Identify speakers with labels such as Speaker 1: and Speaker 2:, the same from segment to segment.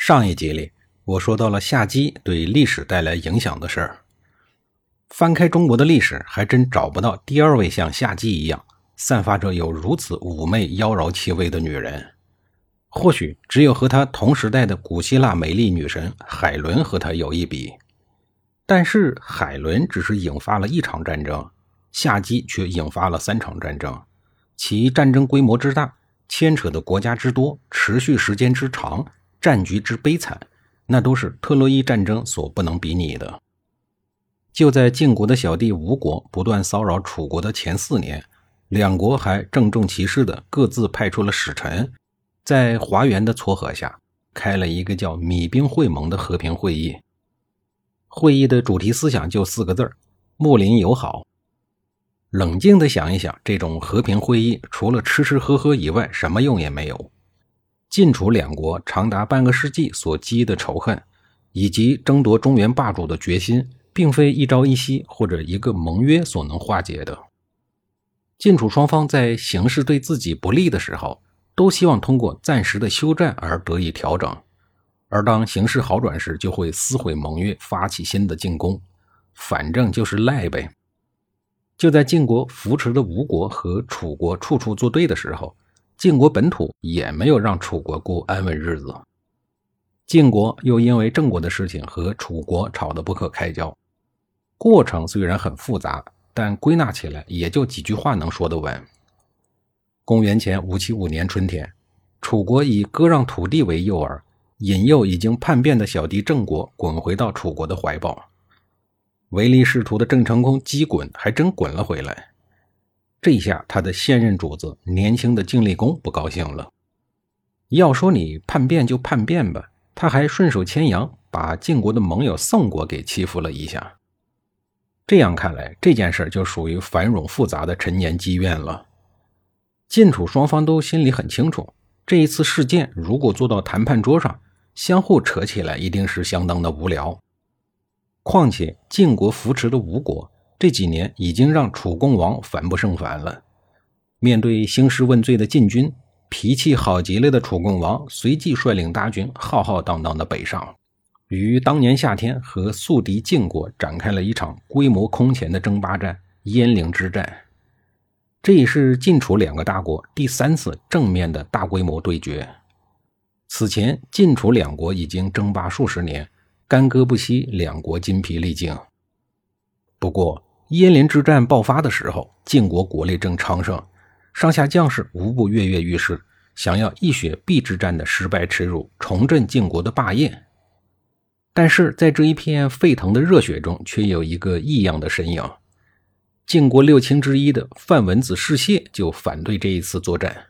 Speaker 1: 上一集里，我说到了夏姬对历史带来影响的事儿。翻开中国的历史，还真找不到第二位像夏姬一样散发着有如此妩媚妖娆气味的女人。或许只有和她同时代的古希腊美丽女神海伦和她有一比。但是海伦只是引发了一场战争，夏姬却引发了三场战争，其战争规模之大，牵扯的国家之多，持续时间之长。战局之悲惨，那都是特洛伊战争所不能比拟的。就在晋国的小弟吴国不断骚扰楚国的前四年，两国还郑重其事的各自派出了使臣，在华元的撮合下，开了一个叫“米兵会盟”的和平会议。会议的主题思想就四个字儿：睦邻友好。冷静的想一想，这种和平会议除了吃吃喝喝以外，什么用也没有。晋楚两国长达半个世纪所积的仇恨，以及争夺中原霸主的决心，并非一朝一夕或者一个盟约所能化解的。晋楚双方在形势对自己不利的时候，都希望通过暂时的休战而得以调整；而当形势好转时，就会撕毁盟约，发起新的进攻。反正就是赖呗。就在晋国扶持的吴国和楚国处处作对的时候。晋国本土也没有让楚国过安稳日子，晋国又因为郑国的事情和楚国吵得不可开交。过程虽然很复杂，但归纳起来也就几句话能说得完。公元前五七五年春天，楚国以割让土地为诱饵，引诱已经叛变的小弟郑国滚回到楚国的怀抱。唯利是图的郑成功击滚还真滚了回来。这下，他的现任主子年轻的晋厉公不高兴了。要说你叛变就叛变吧，他还顺手牵羊把晋国的盟友宋国给欺负了一下。这样看来，这件事就属于繁冗复杂的陈年积怨了。晋楚双方都心里很清楚，这一次事件如果坐到谈判桌上，相互扯起来一定是相当的无聊。况且晋国扶持的吴国。这几年已经让楚共王烦不胜烦了。面对兴师问罪的晋军，脾气好极了的楚共王随即率领大军浩浩荡荡的北上，于当年夏天和宿敌晋国展开了一场规模空前的争霸战——鄢陵之战。这也是晋楚两个大国第三次正面的大规模对决。此前晋楚两国已经争霸数十年，干戈不息，两国筋疲力尽。不过，鄢陵之战爆发的时候，晋国国力正昌盛，上下将士无不跃跃欲试，想要一雪碧之战的失败耻辱，重振晋国的霸业。但是在这一片沸腾的热血中，却有一个异样的身影。晋国六卿之一的范文子士燮就反对这一次作战。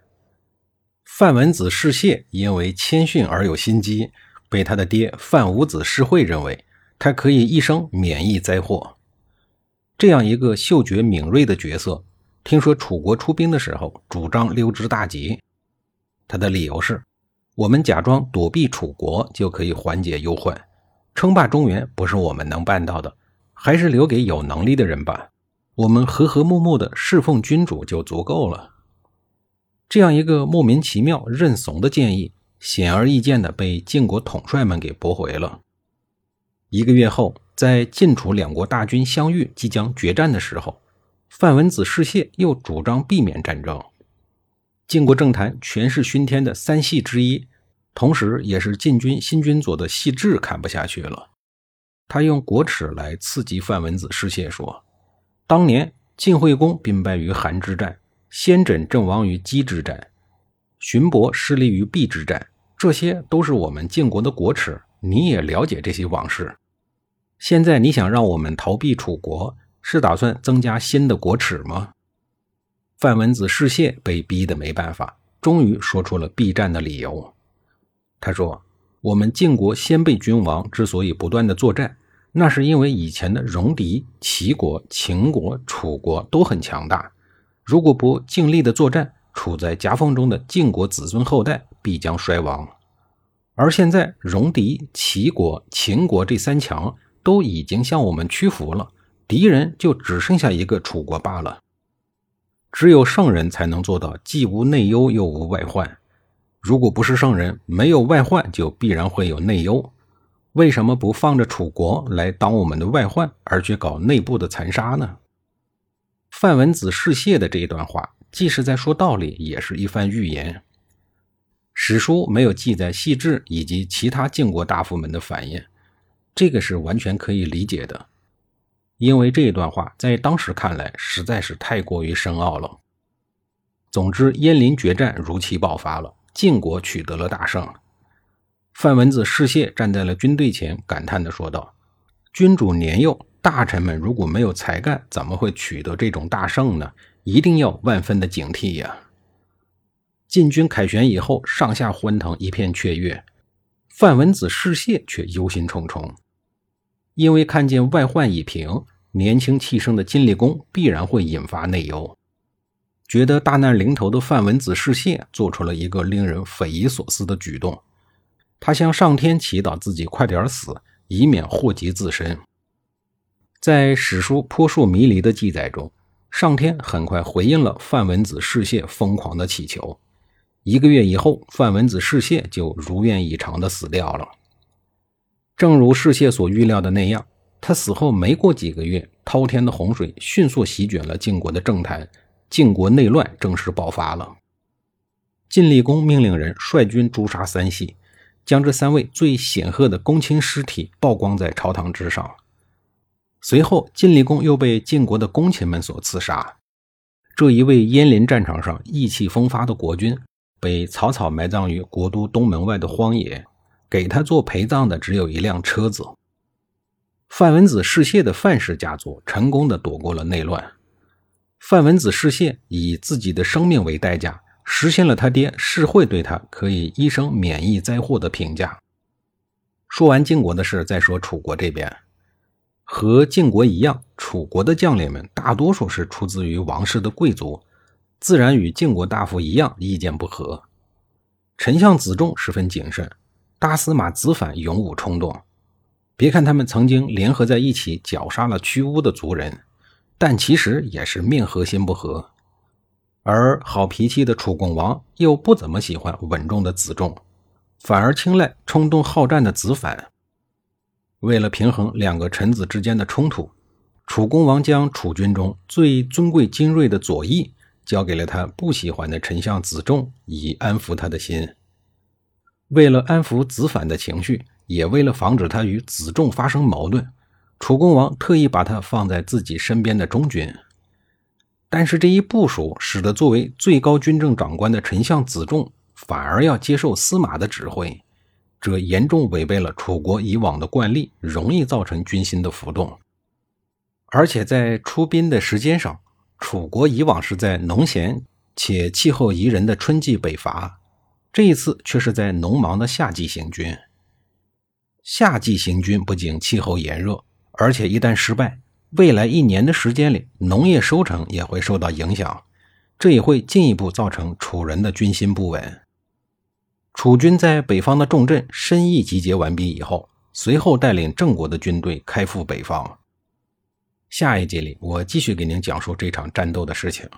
Speaker 1: 范文子士燮因为谦逊而有心机，被他的爹范武子士会认为他可以一生免疫灾祸。这样一个嗅觉敏锐的角色，听说楚国出兵的时候，主张溜之大吉。他的理由是：我们假装躲避楚国，就可以缓解忧患。称霸中原不是我们能办到的，还是留给有能力的人吧。我们和和睦睦的侍奉君主就足够了。这样一个莫名其妙认怂的建议，显而易见的被晋国统帅们给驳回了。一个月后。在晋楚两国大军相遇、即将决战的时候，范文子士燮又主张避免战争。晋国政坛权势熏天的三系之一，同时也是晋军新君佐的细致看不下去了。他用国耻来刺激范文子士燮，说：“当年晋惠公兵败于韩之战，先轸阵亡于姬之战，荀伯失利于毕之战，这些都是我们晋国的国耻。你也了解这些往事。”现在你想让我们逃避楚国，是打算增加新的国耻吗？范文子士燮被逼得没办法，终于说出了避战的理由。他说：“我们晋国先辈君王之所以不断的作战，那是因为以前的戎狄、齐国、秦国、楚国都很强大。如果不尽力的作战，处在夹缝中的晋国子孙后代必将衰亡。而现在，戎狄、齐国、秦国这三强都已经向我们屈服了，敌人就只剩下一个楚国罢了。只有圣人才能做到既无内忧又无外患。如果不是圣人，没有外患就必然会有内忧。为什么不放着楚国来当我们的外患，而去搞内部的残杀呢？范文子释谢的这一段话，既是在说道理，也是一番预言。史书没有记载细致以及其他晋国大夫们的反应，这个是完全可以理解的，因为这一段话在当时看来实在是太过于深奥了。总之，鄢陵决战如期爆发了，晋国取得了大胜。范文子示谢，站在了军队前，感叹地说道：“君主年幼，大臣们如果没有才干，怎么会取得这种大胜呢？一定要万分的警惕呀！”晋军凯旋以后，上下欢腾，一片雀跃。范文子示谢，却忧心忡忡，因为看见外患已平，年轻气盛的金立功必然会引发内忧。觉得大难临头的范文子示谢，做出了一个令人匪夷所思的举动。他向上天祈祷自己快点死，以免祸及自身。在史书扑朔迷离的记载中，上天很快回应了范文子示谢疯狂的祈求。一个月以后，范文子世谢就如愿以偿的死掉了。正如世谢所预料的那样，他死后没过几个月，滔天的洪水迅速席卷了晋国的政坛，晋国内乱正式爆发了。晋厉公命令人率军诛杀三系，将这三位最显赫的公卿尸体曝光在朝堂之上。随后，晋厉公又被晋国的公卿们所刺杀。这一位鄢陵战场上意气风发的国君。被草草埋葬于国都东门外的荒野，给他做陪葬的只有一辆车子。范文子世谢的范氏家族成功的躲过了内乱。范文子世谢以自己的生命为代价，实现了他爹世会对他可以一生免疫灾祸的评价。说完晋国的事，再说楚国这边。和晋国一样，楚国的将领们大多数是出自于王室的贵族。自然与晋国大夫一样意见不合。丞相子仲十分谨慎，大司马子反勇武冲动。别看他们曾经联合在一起绞杀了屈巫的族人，但其实也是面和心不和。而好脾气的楚共王又不怎么喜欢稳重的子仲，反而青睐冲动好战的子反。为了平衡两个臣子之间的冲突，楚公王将楚军中最尊贵精锐的左翼。交给了他不喜欢的丞相子仲，以安抚他的心。为了安抚子反的情绪，也为了防止他与子仲发生矛盾，楚公王特意把他放在自己身边的中军。但是这一部署使得作为最高军政长官的丞相子仲反而要接受司马的指挥，这严重违背了楚国以往的惯例，容易造成军心的浮动。而且在出兵的时间上。楚国以往是在农闲且气候宜人的春季北伐，这一次却是在农忙的夏季行军。夏季行军不仅气候炎热，而且一旦失败，未来一年的时间里，农业收成也会受到影响，这也会进一步造成楚人的军心不稳。楚军在北方的重镇申邑集结完毕以后，随后带领郑国的军队开赴北方。下一集里，我继续给您讲述这场战斗的事情。